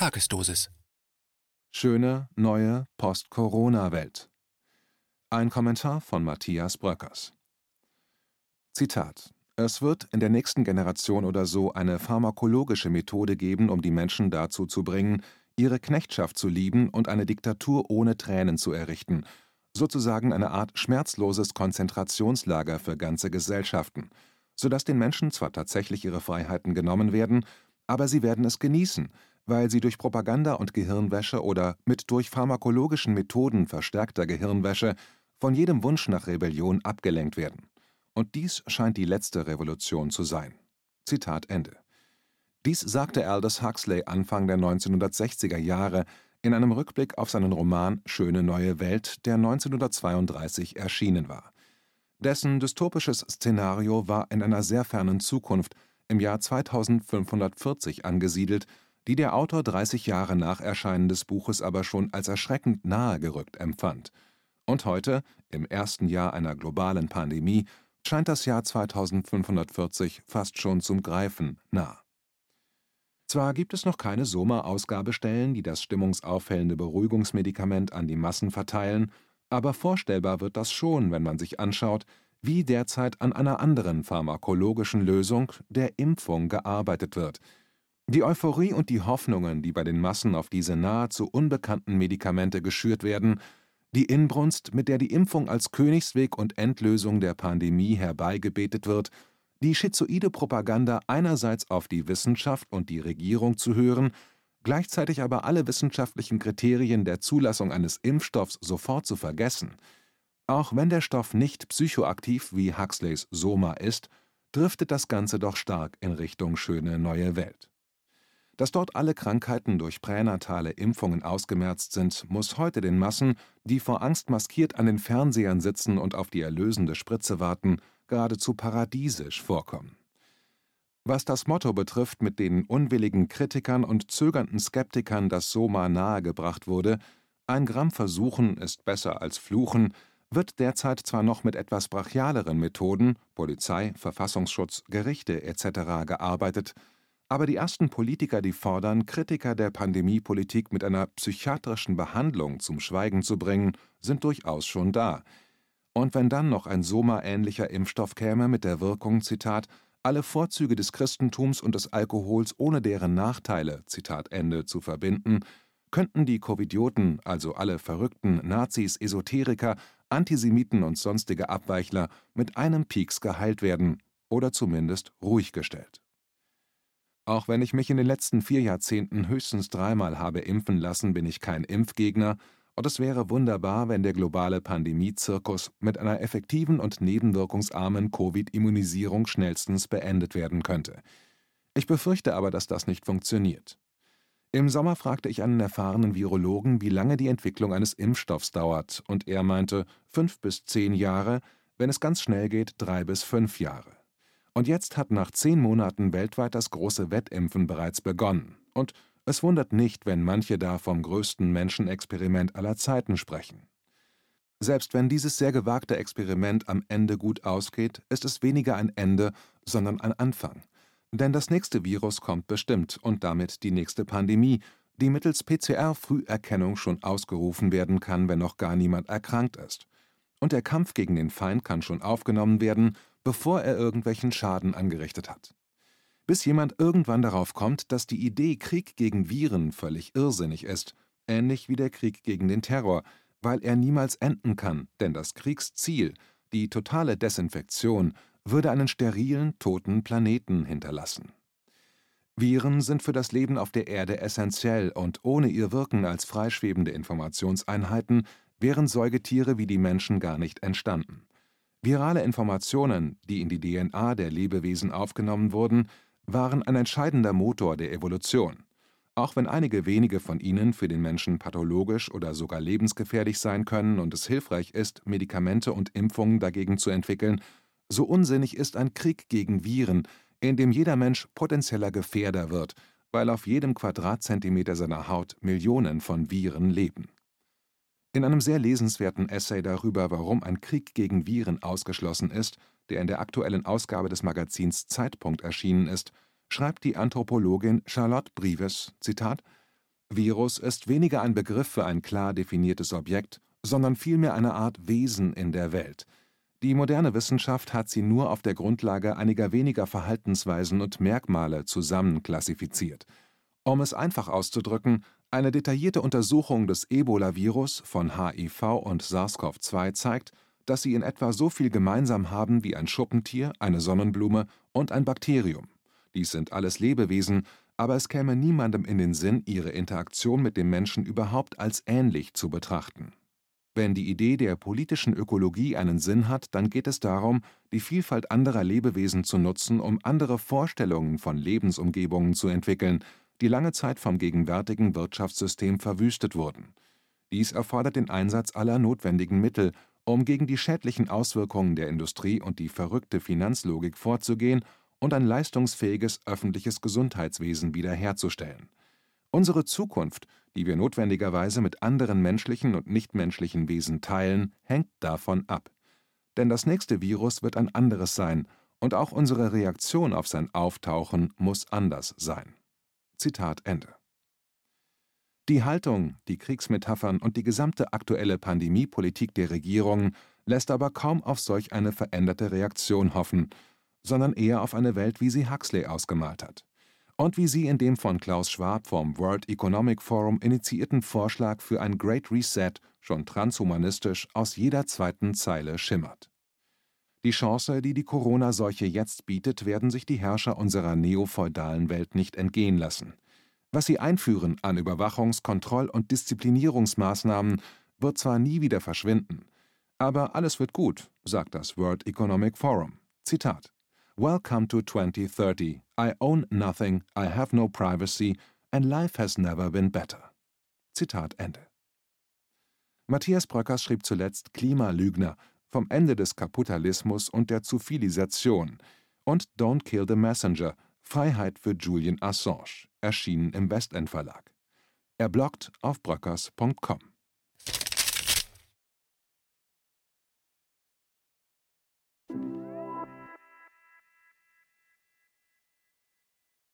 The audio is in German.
Tagesdosis. Schöne neue Post-Corona-Welt. Ein Kommentar von Matthias Bröckers. Zitat: Es wird in der nächsten Generation oder so eine pharmakologische Methode geben, um die Menschen dazu zu bringen, ihre Knechtschaft zu lieben und eine Diktatur ohne Tränen zu errichten, sozusagen eine Art schmerzloses Konzentrationslager für ganze Gesellschaften, sodass den Menschen zwar tatsächlich ihre Freiheiten genommen werden, aber sie werden es genießen, weil sie durch Propaganda und Gehirnwäsche oder mit durch pharmakologischen Methoden verstärkter Gehirnwäsche von jedem Wunsch nach Rebellion abgelenkt werden. Und dies scheint die letzte Revolution zu sein. Zitat Ende. Dies sagte Aldous Huxley Anfang der 1960er Jahre in einem Rückblick auf seinen Roman Schöne neue Welt, der 1932 erschienen war. Dessen dystopisches Szenario war in einer sehr fernen Zukunft im Jahr 2540 angesiedelt die der Autor 30 Jahre nach Erscheinen des Buches aber schon als erschreckend nahe gerückt empfand. Und heute, im ersten Jahr einer globalen Pandemie, scheint das Jahr 2540 fast schon zum Greifen nah. Zwar gibt es noch keine Soma-Ausgabestellen, die das stimmungsaufhellende Beruhigungsmedikament an die Massen verteilen, aber vorstellbar wird das schon, wenn man sich anschaut, wie derzeit an einer anderen pharmakologischen Lösung, der Impfung, gearbeitet wird – die Euphorie und die Hoffnungen, die bei den Massen auf diese nahezu unbekannten Medikamente geschürt werden, die Inbrunst, mit der die Impfung als Königsweg und Endlösung der Pandemie herbeigebetet wird, die schizoide Propaganda einerseits auf die Wissenschaft und die Regierung zu hören, gleichzeitig aber alle wissenschaftlichen Kriterien der Zulassung eines Impfstoffs sofort zu vergessen. Auch wenn der Stoff nicht psychoaktiv wie Huxleys Soma ist, driftet das Ganze doch stark in Richtung schöne neue Welt. Dass dort alle Krankheiten durch pränatale Impfungen ausgemerzt sind, muss heute den Massen, die vor Angst maskiert an den Fernsehern sitzen und auf die erlösende Spritze warten, geradezu paradiesisch vorkommen. Was das Motto betrifft, mit den unwilligen Kritikern und zögernden Skeptikern das Soma nahegebracht wurde, ein Gramm versuchen ist besser als fluchen, wird derzeit zwar noch mit etwas brachialeren Methoden Polizei, Verfassungsschutz, Gerichte etc. gearbeitet, aber die ersten Politiker, die fordern, Kritiker der Pandemiepolitik mit einer psychiatrischen Behandlung zum Schweigen zu bringen, sind durchaus schon da. Und wenn dann noch ein Soma-ähnlicher Impfstoff käme mit der Wirkung, Zitat, alle Vorzüge des Christentums und des Alkohols ohne deren Nachteile, Zitat Ende, zu verbinden, könnten die Covidioten, also alle Verrückten, Nazis, Esoteriker, Antisemiten und sonstige Abweichler, mit einem Pieks geheilt werden oder zumindest ruhig gestellt. Auch wenn ich mich in den letzten vier Jahrzehnten höchstens dreimal habe impfen lassen, bin ich kein Impfgegner, und es wäre wunderbar, wenn der globale Pandemie-Zirkus mit einer effektiven und nebenwirkungsarmen Covid-Immunisierung schnellstens beendet werden könnte. Ich befürchte aber, dass das nicht funktioniert. Im Sommer fragte ich einen erfahrenen Virologen, wie lange die Entwicklung eines Impfstoffs dauert, und er meinte fünf bis zehn Jahre, wenn es ganz schnell geht, drei bis fünf Jahre. Und jetzt hat nach zehn Monaten weltweit das große Wettimpfen bereits begonnen. Und es wundert nicht, wenn manche da vom größten Menschenexperiment aller Zeiten sprechen. Selbst wenn dieses sehr gewagte Experiment am Ende gut ausgeht, ist es weniger ein Ende, sondern ein Anfang. Denn das nächste Virus kommt bestimmt und damit die nächste Pandemie, die mittels PCR-Früherkennung schon ausgerufen werden kann, wenn noch gar niemand erkrankt ist. Und der Kampf gegen den Feind kann schon aufgenommen werden bevor er irgendwelchen Schaden angerichtet hat. Bis jemand irgendwann darauf kommt, dass die Idee Krieg gegen Viren völlig irrsinnig ist, ähnlich wie der Krieg gegen den Terror, weil er niemals enden kann, denn das Kriegsziel, die totale Desinfektion, würde einen sterilen, toten Planeten hinterlassen. Viren sind für das Leben auf der Erde essentiell und ohne ihr Wirken als freischwebende Informationseinheiten wären Säugetiere wie die Menschen gar nicht entstanden. Virale Informationen, die in die DNA der Lebewesen aufgenommen wurden, waren ein entscheidender Motor der Evolution. Auch wenn einige wenige von ihnen für den Menschen pathologisch oder sogar lebensgefährlich sein können und es hilfreich ist, Medikamente und Impfungen dagegen zu entwickeln, so unsinnig ist ein Krieg gegen Viren, in dem jeder Mensch potenzieller Gefährder wird, weil auf jedem Quadratzentimeter seiner Haut Millionen von Viren leben in einem sehr lesenswerten Essay darüber, warum ein Krieg gegen Viren ausgeschlossen ist, der in der aktuellen Ausgabe des Magazins Zeitpunkt erschienen ist, schreibt die Anthropologin Charlotte Brives: „ Zitat Virus ist weniger ein Begriff für ein klar definiertes Objekt, sondern vielmehr eine Art Wesen in der Welt. Die moderne Wissenschaft hat sie nur auf der Grundlage einiger weniger Verhaltensweisen und Merkmale zusammenklassifiziert. Um es einfach auszudrücken, eine detaillierte Untersuchung des Ebola-Virus von HIV und SARS-CoV-2 zeigt, dass sie in etwa so viel gemeinsam haben wie ein Schuppentier, eine Sonnenblume und ein Bakterium. Dies sind alles Lebewesen, aber es käme niemandem in den Sinn, ihre Interaktion mit dem Menschen überhaupt als ähnlich zu betrachten. Wenn die Idee der politischen Ökologie einen Sinn hat, dann geht es darum, die Vielfalt anderer Lebewesen zu nutzen, um andere Vorstellungen von Lebensumgebungen zu entwickeln, die lange Zeit vom gegenwärtigen Wirtschaftssystem verwüstet wurden. Dies erfordert den Einsatz aller notwendigen Mittel, um gegen die schädlichen Auswirkungen der Industrie und die verrückte Finanzlogik vorzugehen und ein leistungsfähiges öffentliches Gesundheitswesen wiederherzustellen. Unsere Zukunft die wir notwendigerweise mit anderen menschlichen und nichtmenschlichen Wesen teilen, hängt davon ab. Denn das nächste Virus wird ein anderes sein, und auch unsere Reaktion auf sein Auftauchen muss anders sein. Zitat Ende. Die Haltung, die Kriegsmetaphern und die gesamte aktuelle Pandemiepolitik der Regierung lässt aber kaum auf solch eine veränderte Reaktion hoffen, sondern eher auf eine Welt, wie sie Huxley ausgemalt hat und wie sie in dem von Klaus Schwab vom World Economic Forum initiierten Vorschlag für ein Great Reset schon transhumanistisch aus jeder zweiten Zeile schimmert. Die Chance, die die Corona-Seuche jetzt bietet, werden sich die Herrscher unserer neofeudalen Welt nicht entgehen lassen. Was sie einführen an Überwachungs-, Kontroll- und Disziplinierungsmaßnahmen, wird zwar nie wieder verschwinden, aber alles wird gut, sagt das World Economic Forum. Zitat Welcome to 2030. I own nothing, I have no privacy, and life has never been better. Zitat Ende. Matthias Bröckers schrieb zuletzt Klimalügner vom Ende des Kapitalismus und der Zivilisation und Don't Kill the Messenger Freiheit für Julian Assange, erschienen im Westend Verlag. Er bloggt auf bröckers.com.